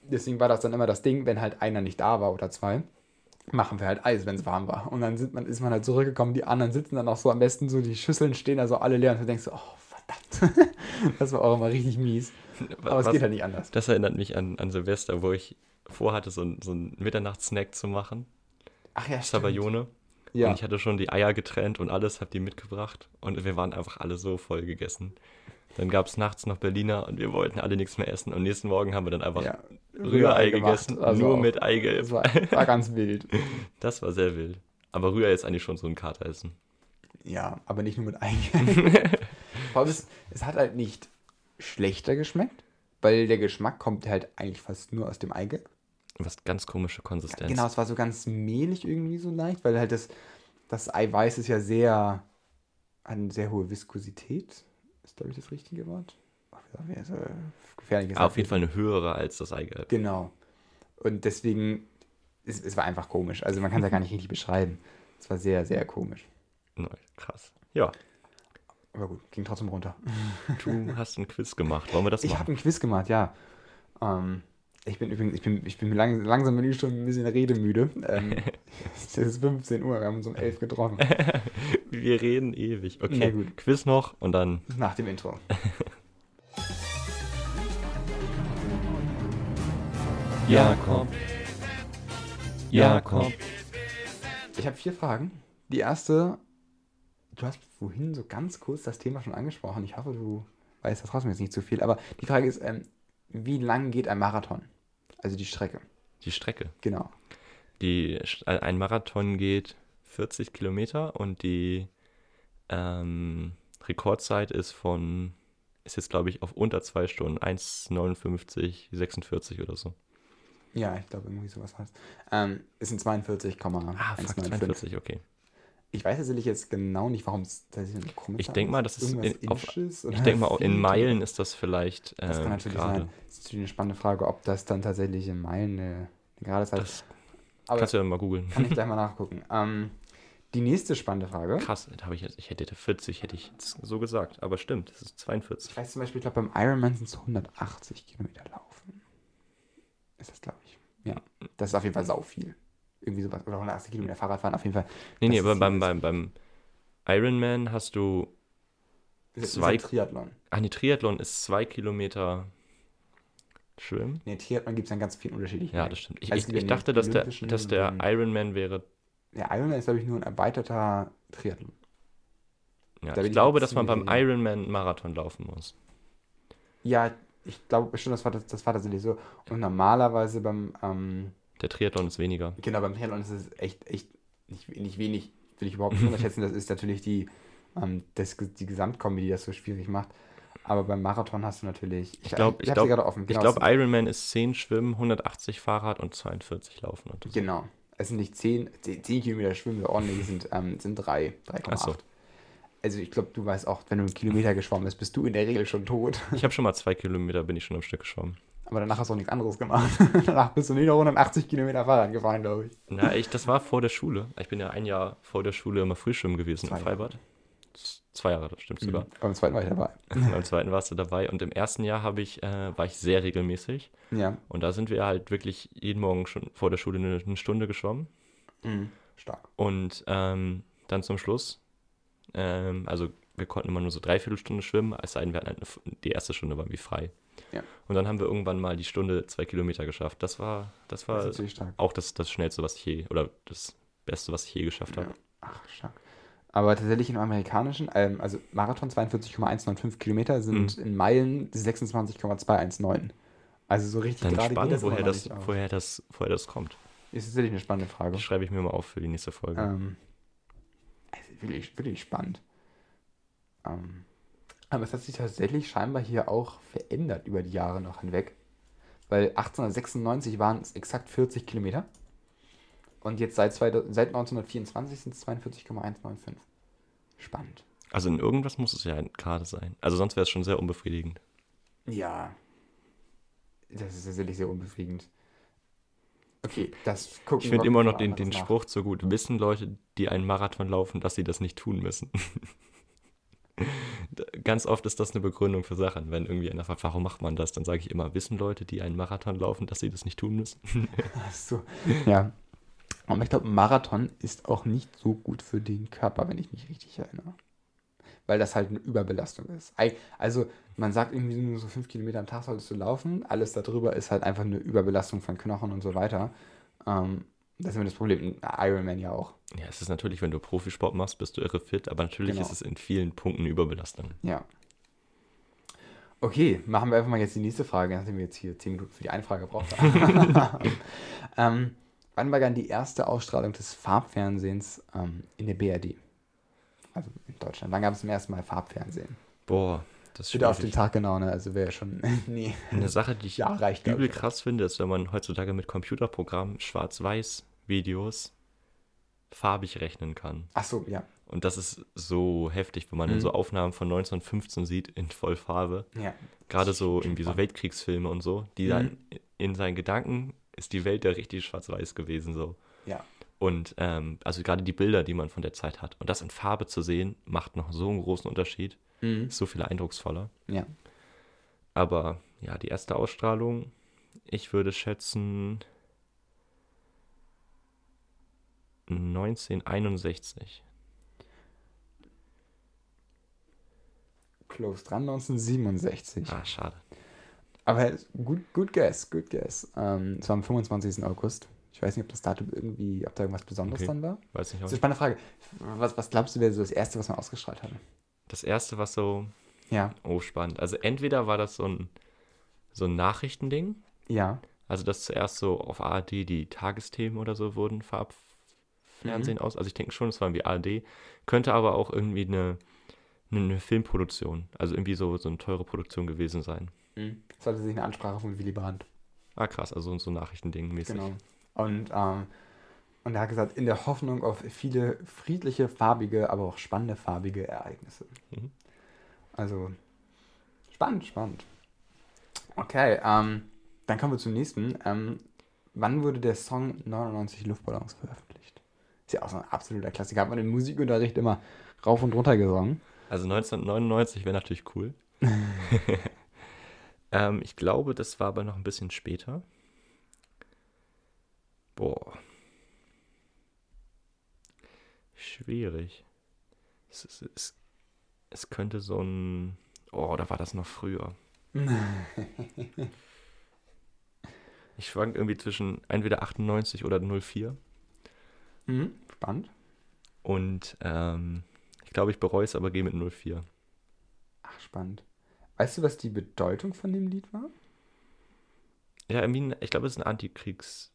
Deswegen war das dann immer das Ding, wenn halt einer nicht da war oder zwei. machen wir halt Eis, wenn es warm war. Und dann man, ist man halt zurückgekommen, die anderen sitzen dann auch so am besten so, die Schüsseln stehen da so alle leer und du denkst so, oh verdammt, (laughs) das war auch immer richtig mies. Aber es Was- geht halt nicht anders. Das erinnert mich an, an Silvester, wo ich vorhatte, so, ein- so einen Mitternachtssnack zu machen. Ach ja, Sabayone. Ja. Und ich hatte schon die Eier getrennt und alles, hab die mitgebracht. Und wir waren einfach alle so voll gegessen. Dann gab es nachts noch Berliner und wir wollten alle nichts mehr essen. Und nächsten Morgen haben wir dann einfach ja. Rührei gegessen, also nur auch- mit Eigelb. Das war, war ganz wild. (laughs) Das war sehr wild. Aber Rührei ist eigentlich schon so ein Kateressen. Ja, aber nicht nur mit Eigelb. (laughs) Vor allem, es, es hat halt nicht schlechter geschmeckt, weil der Geschmack kommt halt eigentlich fast nur aus dem Eigelb. Was ganz komische Konsistenz. Genau, es war so ganz mehlig irgendwie so leicht, weil halt das, das Eiweiß ist ja sehr, eine sehr hohe Viskosität. Ist, glaube ich, das richtige Wort. Gesagt, wie, äh, gefährliches Aber auf jeden Fall eine höhere als das Eigelb. Genau. Und deswegen, es, es war einfach komisch. Also man kann es ja gar nicht richtig beschreiben. Es war sehr, sehr komisch. (laughs) Krass. Ja, Aber gut, ging trotzdem runter. (laughs) du hast ein Quiz gemacht. Wollen wir das Ich machen? habe ein Quiz gemacht, ja. Ähm, ich bin übrigens, ich bin, ich bin lang, langsam bin ich schon ein bisschen redemüde. Ähm, (laughs) es ist 15 Uhr, wir haben uns um 11 getroffen. (laughs) Wir reden ewig. Okay, gut. Quiz noch und dann Nach dem Intro. Ja, komm. Ja, komm. Ich habe vier Fragen. Die erste, du hast vorhin so ganz kurz das Thema schon angesprochen. Ich hoffe, du weißt das trotzdem jetzt nicht zu viel. Aber die Frage ist, ähm, wie lang geht ein Marathon? Also die Strecke. Die Strecke. Genau. Die, ein Marathon geht 40 Kilometer und die ähm, Rekordzeit ist von, ist jetzt glaube ich auf unter zwei Stunden, 1,59, 46 oder so. Ja, ich glaube, irgendwie sowas heißt. Ähm, es sind 42,195. Ah, fuck, 42, okay. Ich weiß tatsächlich jetzt genau nicht, warum es tatsächlich eine krumme Ich Zahl denk mal, das ist Irgendwas in- auf- Inches Ich denke mal, in Meilen ist das vielleicht Das kann ähm, natürlich gerade. sein. Das ist natürlich eine spannende Frage, ob das dann tatsächlich in Meilen eine, eine gerade ist. Das Aber kannst du ja mal googeln. kann ich gleich mal nachgucken. Ähm, die nächste spannende Frage. Krass, da habe ich jetzt, ich hätte 40, hätte ich jetzt so gesagt, aber stimmt, es ist 42. Ich weiß zum Beispiel, ich glaube, beim Ironman sind es 180 Kilometer laufen. Ist das, glaube ich. Ja. Das ist auf jeden Fall sau viel. Irgendwie sowas. Oder 180 Kilometer Fahrradfahren, auf jeden Fall. Nee, nee, aber beim, beim, beim Ironman hast du, Das ist zwei- ein Triathlon. ah nee, Triathlon ist zwei Kilometer Schwimmen. Nee, Triathlon gibt es dann ganz viel unterschiedlich. Ja, das stimmt. Ich, Also ich, ich dachte, dass der, dass der Ironman wäre, Der Ironman ist, glaube ich, nur ein erweiterter Triathlon. ja, Da ich glaube, dass man beim. Ironman Marathon laufen muss. Ja, ich glaube schon, das war, das, das war tatsächlich so. Und normalerweise beim, ähm, Der Triathlon ist weniger. genau, beim Triathlon ist es echt, echt nicht, nicht wenig, will ich überhaupt nicht unterschätzen. Das ist natürlich die, ähm, das, die Gesamtkombi, die das so schwierig macht. Aber beim Marathon hast du natürlich. Ich glaube, ich glaube, ich Genau, glaube, es sind- Ironman ist 10 Schwimmen, 180 Fahrrad und 42 Laufen. Und. Genau. Es sind nicht 10, 10, 10 Kilometer Schwimmen, der ordentlich sind, ähm, sind 3, 3,8. Ach so. Also ich glaube, du weißt auch, wenn du einen Kilometer geschwommen bist, bist du in der Regel schon tot. Ich habe schon mal zwei Kilometer, bin ich schon am Stück geschwommen. Aber danach hast du auch nichts anderes gemacht. (laughs) danach bist du nicht noch 180 Kilometer Fahrrad gefahren, glaube ich. Na, ich, das war vor der Schule. Ich bin ja ein Jahr vor der Schule immer Frühschwimmen gewesen Zwei im Freibad. Zwei Jahre, das stimmt sogar. Beim zweiten war ich dabei. (laughs) Beim zweiten warst du dabei und im ersten Jahr habe ich, äh, war ich sehr regelmäßig. Ja. Und da sind wir halt wirklich jeden Morgen schon vor der Schule eine, eine Stunde geschwommen. Mhm. Stark. Und ähm, dann zum Schluss, ähm, also wir konnten immer nur so dreiviertel Stunde schwimmen, es sei denn, wir hatten halt eine, die erste Stunde war wie frei. Ja. Und dann haben wir irgendwann mal die Stunde zwei Kilometer geschafft. Das war, das Das war stark. auch das, das Schnellste, was ich je, oder das Beste, was ich je geschafft habe. Ja. Ach, stark. Aber tatsächlich im amerikanischen, ähm, also Marathon 42,195 Kilometer sind Mhm. in Meilen 26,219. Also so richtig Dann gerade spannend, das woher das, woher, das, woher das kommt. Ist tatsächlich eine spannende Frage. Das schreibe ich mir mal auf für die nächste Folge. Ähm, also wirklich, wirklich spannend. Ähm, aber es hat sich tatsächlich scheinbar hier auch verändert über die Jahre noch hinweg. Weil 1896 waren es exakt 40 Kilometer. Und jetzt seit, 2000 seit 1924 sind es 42,195. Spannend. Also in irgendwas muss es ja gerade sein. Also sonst wäre es schon sehr unbefriedigend. Ja. Das ist tatsächlich sehr unbefriedigend. Okay, das gucken Ich finde immer noch den, den nach. Spruch so gut. Wissen Leute, die einen Marathon laufen, dass sie das nicht tun müssen? (laughs) Ganz oft ist das eine Begründung für Sachen. Wenn irgendwie einer fragt, warum macht man das, dann sage ich immer, wissen Leute, die einen Marathon laufen, dass sie das nicht tun müssen? (laughs) Ach so. Ja. Aber ich glaube, Marathon ist auch nicht so gut für den Körper, wenn ich mich richtig erinnere. Weil das halt eine Überbelastung ist. Also, man sagt irgendwie nur so fünf Kilometer am Tag solltest du laufen. Alles darüber ist halt einfach eine Überbelastung von Knochen und so weiter. Ähm, das ist immer das Problem. Ironman ja auch. Ja, es ist natürlich, wenn du Profisport machst, bist du irre fit, aber natürlich Genau. ist es in vielen Punkten Überbelastung. Ja. Okay, machen wir einfach mal jetzt die nächste Frage, nachdem wir jetzt hier zehn Minuten für die eine Frage gebraucht haben. (laughs) (laughs) ähm, wann war dann die erste Ausstrahlung des Farbfernsehens ähm, in der BRD? Also in Deutschland. Wann gab es zum ersten Mal Farbfernsehen? Boah, das ist Wieder auf den. Tag genau, ne? Also wäre schon. (laughs) nee. Eine Sache, die ich Ja, reicht, übel ich. krass finde, ist, wenn man heutzutage mit Computerprogrammen Schwarz-Weiß-Videos farbig rechnen kann. Ach so, ja. Und das ist so heftig, wenn man Mhm. so Aufnahmen von 1915 sieht, in Vollfarbe. Ja. Gerade so irgendwie so. Weltkriegsfilme und so, die Mhm. dann in seinen Gedanken ist die Welt ja richtig schwarz-weiß gewesen so. Ja. Und ähm, also gerade die Bilder, die man von der Zeit hat. Und das in Farbe zu sehen, macht noch so einen großen Unterschied. Mhm. Ist so viel eindrucksvoller. Ja. Aber ja, die erste Ausstrahlung, ich würde schätzen 1961. Close dran, 1967. Ah, schade. Aber gut, gut guess, gut guess. Ähm, es war am 25. August. Ich weiß nicht, ob das Datum irgendwie, ob da irgendwas Besonderes Okay. dann war. Weiß nicht. Das ist eine spannende Frage. Was, was glaubst du, wäre so das Erste, was man ausgestrahlt hat? das erste, was so, Ja, oh, spannend. Also entweder war das so ein, so ein Nachrichtending, ja, also dass zuerst so auf ARD die Tagesthemen oder so wurden Farbfernsehen aus. Also ich denke schon, es war irgendwie ARD. Könnte aber auch irgendwie eine, eine, Filmproduktion, also irgendwie so, so eine teure Produktion gewesen sein. Das sollte sich eine Ansprache von Willy Brandt. Ah, krass, also so ein Nachrichtending mäßig. Genau. Und, ähm, und er hat gesagt, in der Hoffnung auf viele friedliche, farbige, aber auch spannende farbige Ereignisse. Mhm. Also, spannend, spannend. Okay, ähm, dann kommen wir zum nächsten. Ähm, wann wurde der Song 99 Luftballons veröffentlicht? Ist ja auch so ein absoluter Klassiker. Hat man im Musikunterricht immer rauf und runter gesungen. Also 1999 wäre natürlich cool. (laughs) ähm, ich glaube, das war aber noch ein bisschen später. Boah. Schwierig. Es, es, es, es könnte so ein. Oh, da war das noch früher. (laughs) Ich schwank irgendwie zwischen entweder 98 oder 04. Mhm. Spannend. Und ähm, ich glaube, ich bereue es, aber gehe mit 04. Ach, spannend. Weißt du, was die Bedeutung von dem Lied war? Ja, irgendwie, ich glaube, es ist ein Antikriegs-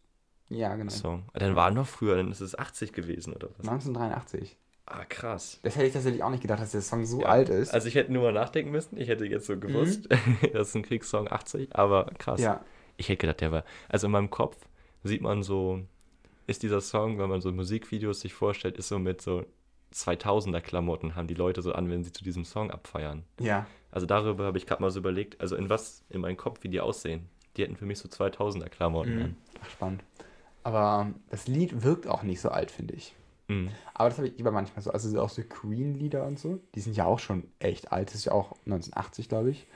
Ja, genau. Song. Dann war noch früher, dann ist es 80 gewesen oder was? 1983. Ah, krass. Das hätte ich tatsächlich auch nicht gedacht, dass der Song so Ja, alt ist. Also ich hätte nur mal nachdenken müssen. Ich hätte jetzt so gewusst, (laughs) das ist ein Kriegssong 80, aber krass. ja, Ich hätte gedacht, der war. Also in meinem Kopf sieht man so, ist dieser Song, wenn man so Musikvideos sich vorstellt, ist so mit so 2000er Klamotten haben die Leute so an, wenn sie zu diesem Song abfeiern. ja. Also darüber habe ich gerade mal so überlegt, also in was in meinem Kopf, wie die aussehen. Die hätten für mich so 2000er Klamotten Mhm. Ach, spannend. Aber ähm, das Lied wirkt auch nicht so alt, finde ich. Mhm. Aber das habe ich lieber manchmal so. Also so auch so Queen-Lieder und so. Die sind ja auch schon echt alt. Das ist ja auch 1980, glaube ich.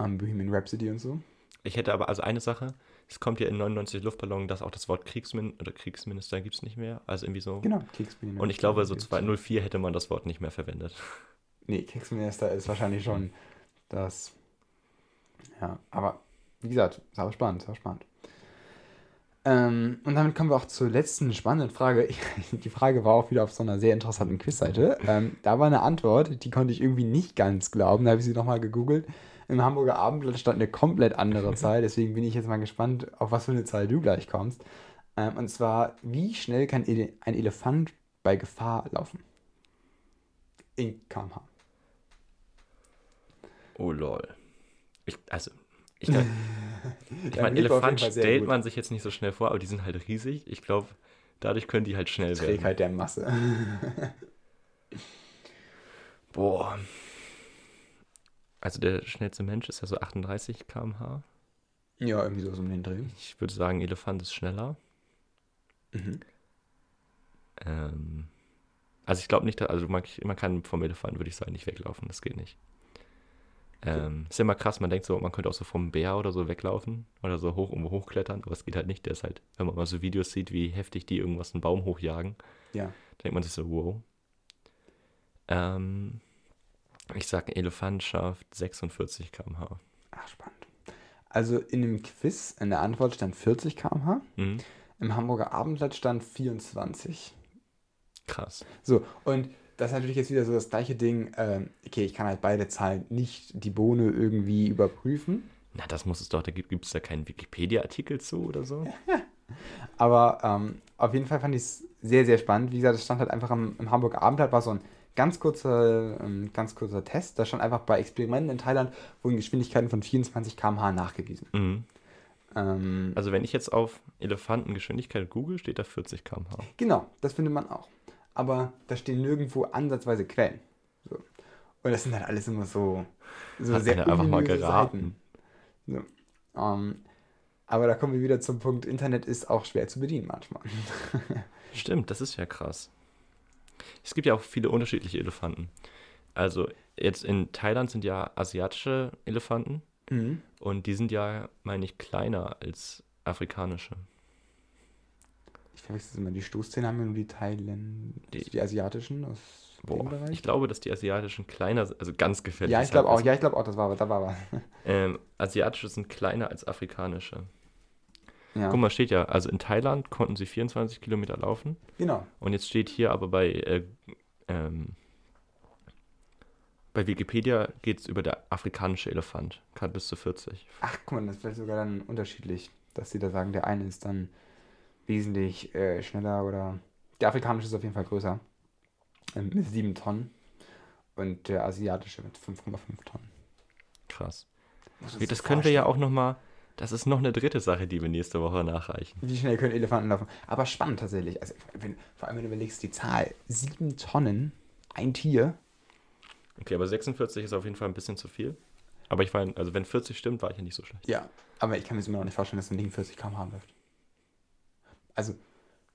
Ähm, Bohemian Rhapsody und so. Ich hätte aber also eine Sache, es kommt ja in 99 Luftballon, dass auch das Wort Kriegsmin oder Kriegsminister gibt es nicht mehr. Also irgendwie so. Genau, Kriegsminister. Und ich glaube, so 204 hätte man das Wort nicht mehr verwendet. (laughs) Nee, Kriegsminister ist wahrscheinlich schon das. Ja, aber wie gesagt, aber spannend, aber spannend. Ähm, und damit kommen wir auch zur letzten spannenden Frage. (laughs) Die Frage war auch wieder auf so einer sehr interessanten Quizseite. Ähm, da war eine Antwort, die konnte ich irgendwie nicht ganz glauben. Da habe ich sie nochmal gegoogelt. Im Hamburger Abendblatt stand eine komplett andere (laughs) Zahl. Deswegen bin ich jetzt mal gespannt, auf was für eine Zahl du gleich kommst. Ähm, und zwar, wie schnell kann Ele ein Elefant bei Gefahr laufen? In kmh. Oh lol. Ich, also, ich, (laughs) ich meine, Elefant stellt gut. man sich jetzt nicht so schnell vor, aber die sind halt riesig. Ich glaube, dadurch können die halt schnell werden. Trägheit der Masse. Boah. Also der schnellste Mensch ist ja so 38 km/h. Ja, irgendwie so um den Dreh. Ich würde sagen, Elefant ist schneller. Mhm. Ähm, also ich glaube nicht, dass- also man, man kann vom Elefant, würde ich sagen, nicht weglaufen. Das geht nicht. Ähm, ist ja immer krass, man denkt so, man könnte auch so vom Bär oder so weglaufen oder so hoch irgendwo hochklettern, aber es geht halt nicht. Der ist halt, wenn man mal so Videos sieht, wie heftig die irgendwas einen Baum hochjagen, Ja. denkt man sich so, wow. Ähm, ich sag, ein Elefant schafft 46 km/h. Ach, spannend. Also in dem Quiz, in der Antwort stand 40 km/h. Mhm. Im Hamburger Abendblatt stand 24. Krass. So, und das ist natürlich jetzt wieder so das gleiche Ding. Ähm, okay, ich kann halt beide Zahlen nicht die Bohne irgendwie überprüfen. Na, das muss es doch, da gibt es da keinen Wikipedia-Artikel zu oder so? (laughs) Aber ähm, auf jeden Fall fand ich es sehr, sehr spannend. Wie gesagt, es stand halt einfach im, im Hamburger Abendblatt, war so ein ganz kurzer, ähm, ganz kurzer Test. Da stand einfach bei Experimenten in Thailand wurden Geschwindigkeiten von 24 km/h nachgewiesen. Mhm. Ähm, Also wenn ich jetzt auf Elefantengeschwindigkeit google, steht da 40 km/h. Genau, das findet man auch. Aber da stehen nirgendwo ansatzweise Quellen. So. Und das sind halt alles immer so, so Hat sehr einfach mal geraten. Seiten. So. Ähm, aber da kommen wir wieder zum Punkt, Internet ist auch schwer zu bedienen manchmal. (laughs) Stimmt, das ist ja krass. Es gibt ja auch viele unterschiedliche Elefanten. Also jetzt in Thailand sind ja asiatische Elefanten Mhm. und die sind ja, meine ich, kleiner als afrikanische. Ich verwechsel immer, die Stoßzähne haben ja nur die Thailänder, Die- die, asiatischen aus dem Boah, Bereich. ich glaube, dass die asiatischen kleiner sind, also ganz gefährlich. ja, ich glaube auch, ja, ich glaube auch, das war, da war was. (laughs) Ähm, asiatische sind kleiner als afrikanische. Ja, Guck mal, steht ja, also in Thailand konnten sie 24 Kilometer laufen genau. und jetzt steht hier aber bei, äh, ähm, bei Wikipedia geht es über der afrikanische Elefant, kann bis zu 40. Ach, guck mal, das ist vielleicht sogar dann unterschiedlich, dass sie da sagen, der eine ist dann wesentlich äh, schneller oder der afrikanische ist auf jeden Fall größer ähm, mit 7 Tonnen und der asiatische mit 5,5 Tonnen. Krass. Sich das können wir ja auch nochmal, das ist noch eine dritte Sache, die wir nächste Woche nachreichen. Wie schnell können Elefanten laufen? Aber spannend tatsächlich. Also, wenn, vor allem, wenn du überlegst, die Zahl 7 Tonnen, ein Tier. Okay, aber 46 ist auf jeden Fall ein bisschen zu viel. Aber ich war, also wenn 40 stimmt, war ich ja nicht so schlecht. Ja. Aber ich kann mir immer noch nicht vorstellen, dass ein Ding 40 km/h läuft. Also,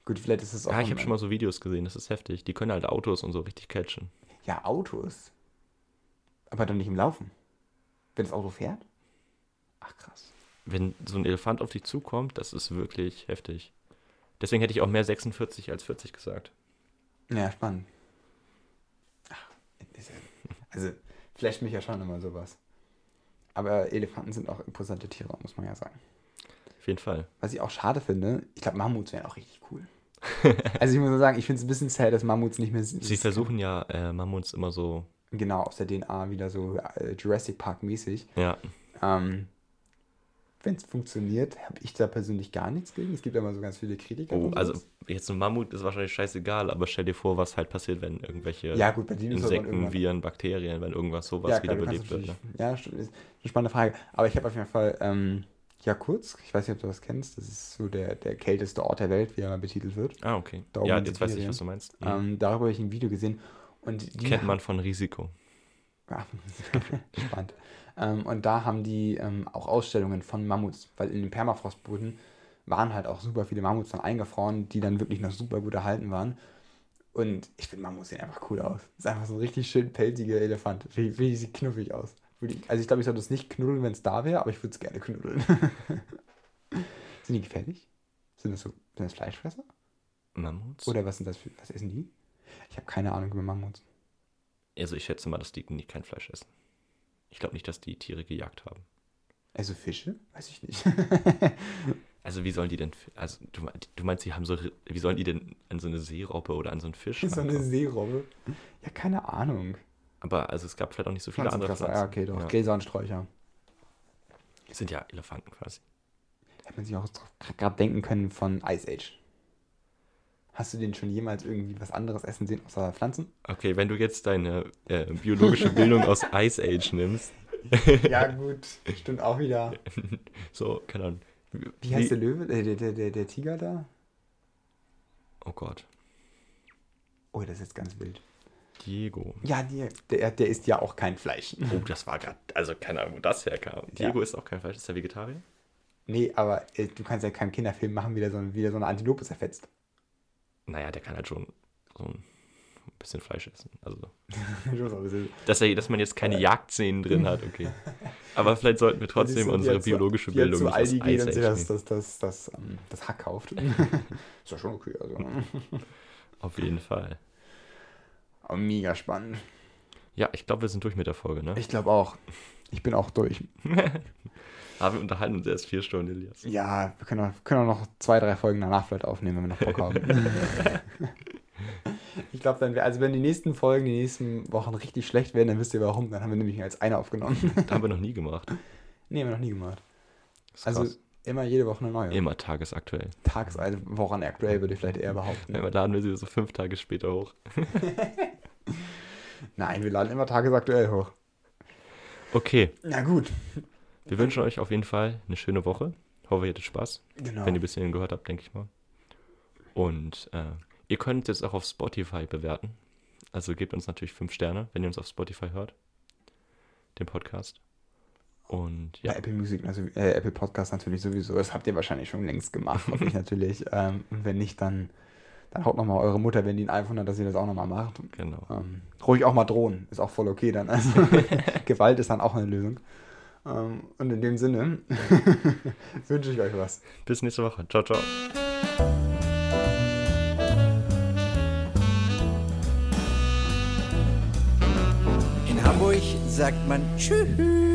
gut, vielleicht ist es auch. Ja, ich habe schon mal so Videos gesehen, das ist heftig. Die können halt Autos und so richtig catchen. Ja, Autos. Aber dann nicht im Laufen. Wenn das Auto fährt? Ach, krass. Wenn so ein Elefant auf dich zukommt, das ist wirklich heftig. Deswegen hätte ich auch mehr 46 als 40 gesagt. Ja, spannend. Ach, also, flasht mich ja schon immer sowas. Aber Elefanten sind auch imposante Tiere, muss man ja sagen. Auf jeden Fall. Was ich auch schade finde, ich glaube, Mammuts wären auch richtig cool. (laughs) also ich muss nur sagen, ich finde es ein bisschen sad, dass Mammuts nicht mehr sind. Sie versuchen ja äh, Mammuts immer so, Genau, aus der DNA wieder so äh, Jurassic Park mäßig. ja, Ähm, Wenn es funktioniert, habe ich da persönlich gar nichts gegen. Es gibt ja immer so ganz viele Kritiker. oh, also jetzt ein Mammut ist wahrscheinlich scheißegal, aber stell dir vor, was halt passiert, wenn irgendwelche ja, gut, Insekten, Viren, Bakterien, wenn irgendwas sowas ja, klar, wiederbelebt wird. Ne? Ja, stimmt, ist eine spannende Frage. Aber ich habe auf jeden Fall, ähm, ja, kurz, ich weiß nicht, ob du das kennst, das ist so der, der kälteste Ort der Welt, wie er mal betitelt wird. Ah, okay. Da Ja, jetzt weiß ich, was du meinst. Mhm. Ähm, darüber habe ich ein Video gesehen. Und die Kennt man von Risiko. Ja, (laughs) spannend. Ähm, und da haben die ähm, auch Ausstellungen von Mammuts, weil in den Permafrostboden waren halt auch super viele Mammuts dann eingefroren, die dann wirklich noch super gut erhalten waren. Und ich finde, Mammuts sehen einfach cool aus. Das ist einfach so ein richtig schön pelziger Elefant. Wie, sieht knuffig aus. Also ich glaube, ich sollte es nicht knuddeln, wenn es da wäre, aber ich würde es gerne knuddeln. (laughs) sind die gefährlich? Sind das so sind das Fleischfresser? Mammuts? Oder was sind das für, was essen die? Ich habe keine Ahnung über Mammuts. Also ich schätze mal, dass die nicht kein Fleisch essen. Ich glaube nicht, dass die Tiere gejagt haben. Also Fische? Weiß ich nicht. (laughs) Also wie sollen die denn, also du, du meinst, sie haben so, wie sollen die denn an so eine Seerobbe oder an so einen Fisch so eine? Seerobbe. Ja, keine Ahnung. Aber also es gab vielleicht auch nicht so viele andere Pflanzenfresser, Pflanzen. ja, okay, doch. Ja. Gräser und Sträucher. Die sind ja Elefanten quasi. Hätte man sich auch gerade denken können von Ice Age. Hast du den schon jemals irgendwie was anderes essen sehen außer Pflanzen? Okay, wenn du jetzt deine äh, biologische Bildung aus (laughs) Ice Age nimmst, Ja, gut. Stimmt auch wieder. so, keine Ahnung. Wie heißt der Löwe? Äh, der, der, der, der Tiger da? Oh Gott. Oh, das ist jetzt ganz wild. Diego. Ja, die, der, der isst ja auch kein Fleisch. Oh, das war gerade, also keine Ahnung, wo das herkam. Diego Ja. ist auch kein Fleisch, ist der Vegetarier? Nee, aber äh, du kannst ja keinen Kinderfilm machen, wie der so, wie der so eine Antilope zerfetzt. Naja, der kann halt schon so ein bisschen Fleisch essen. Also, (laughs) dass, er, dass man jetzt keine Jagdszenen drin hat, okay. Aber vielleicht sollten wir trotzdem unsere zu- biologische jetzt Bildung zu Aldi geht und sich das, das, das, das, ähm, das Hack kauft. (laughs) ist ja schon okay. Also. (laughs) Auf jeden Fall. Aber mega spannend. Ja, ich glaube, wir sind durch mit der Folge, ne? Ich glaube auch. Ich bin auch durch. Aber wir unterhalten uns erst vier Stunden, Elias. Ja, wir können auch, können auch noch zwei, drei Folgen danach vielleicht aufnehmen, wenn wir noch Bock haben. (laughs) ich glaube, dann, wär- also wenn die nächsten Folgen, die nächsten Wochen richtig schlecht werden, dann wisst ihr warum. Dann haben wir nämlich als eine aufgenommen. Das haben wir noch nie gemacht. nee, haben wir noch nie gemacht. Also krass. immer jede Woche eine neue. Immer tagesaktuell. Tags, also woran aktuell würde ich vielleicht eher behaupten. Ja, laden wir sie so fünf Tage später hoch. (laughs) Nein, wir laden immer tagesaktuell hoch. Okay, Na gut. Wir wünschen euch auf jeden Fall eine schöne Woche. Hoffe, ihr hattet Spaß. Genau. wenn ihr bis hierhin gehört habt, denke ich mal. Und äh, ihr könnt jetzt auch auf Spotify bewerten. Also gebt uns natürlich fünf Sterne, wenn ihr uns auf Spotify hört. Den Podcast. Und Ja, ja, Apple Music, also äh, Apple Podcast natürlich sowieso. Das habt ihr wahrscheinlich schon längst gemacht, hoffe ich (laughs) natürlich. Ähm, und wenn nicht, dann, dann haut nochmal eure Mutter, wenn die ein iPhone hat, dass sie das auch nochmal macht. genau. Ähm, ruhig auch mal drohen, ist auch voll okay dann. Also (laughs) (laughs) Gewalt ist dann auch eine Lösung. Ähm, und in dem Sinne (laughs) wünsche ich euch was. Bis nächste Woche. Ciao, ciao. In Hamburg sagt man Tschüss.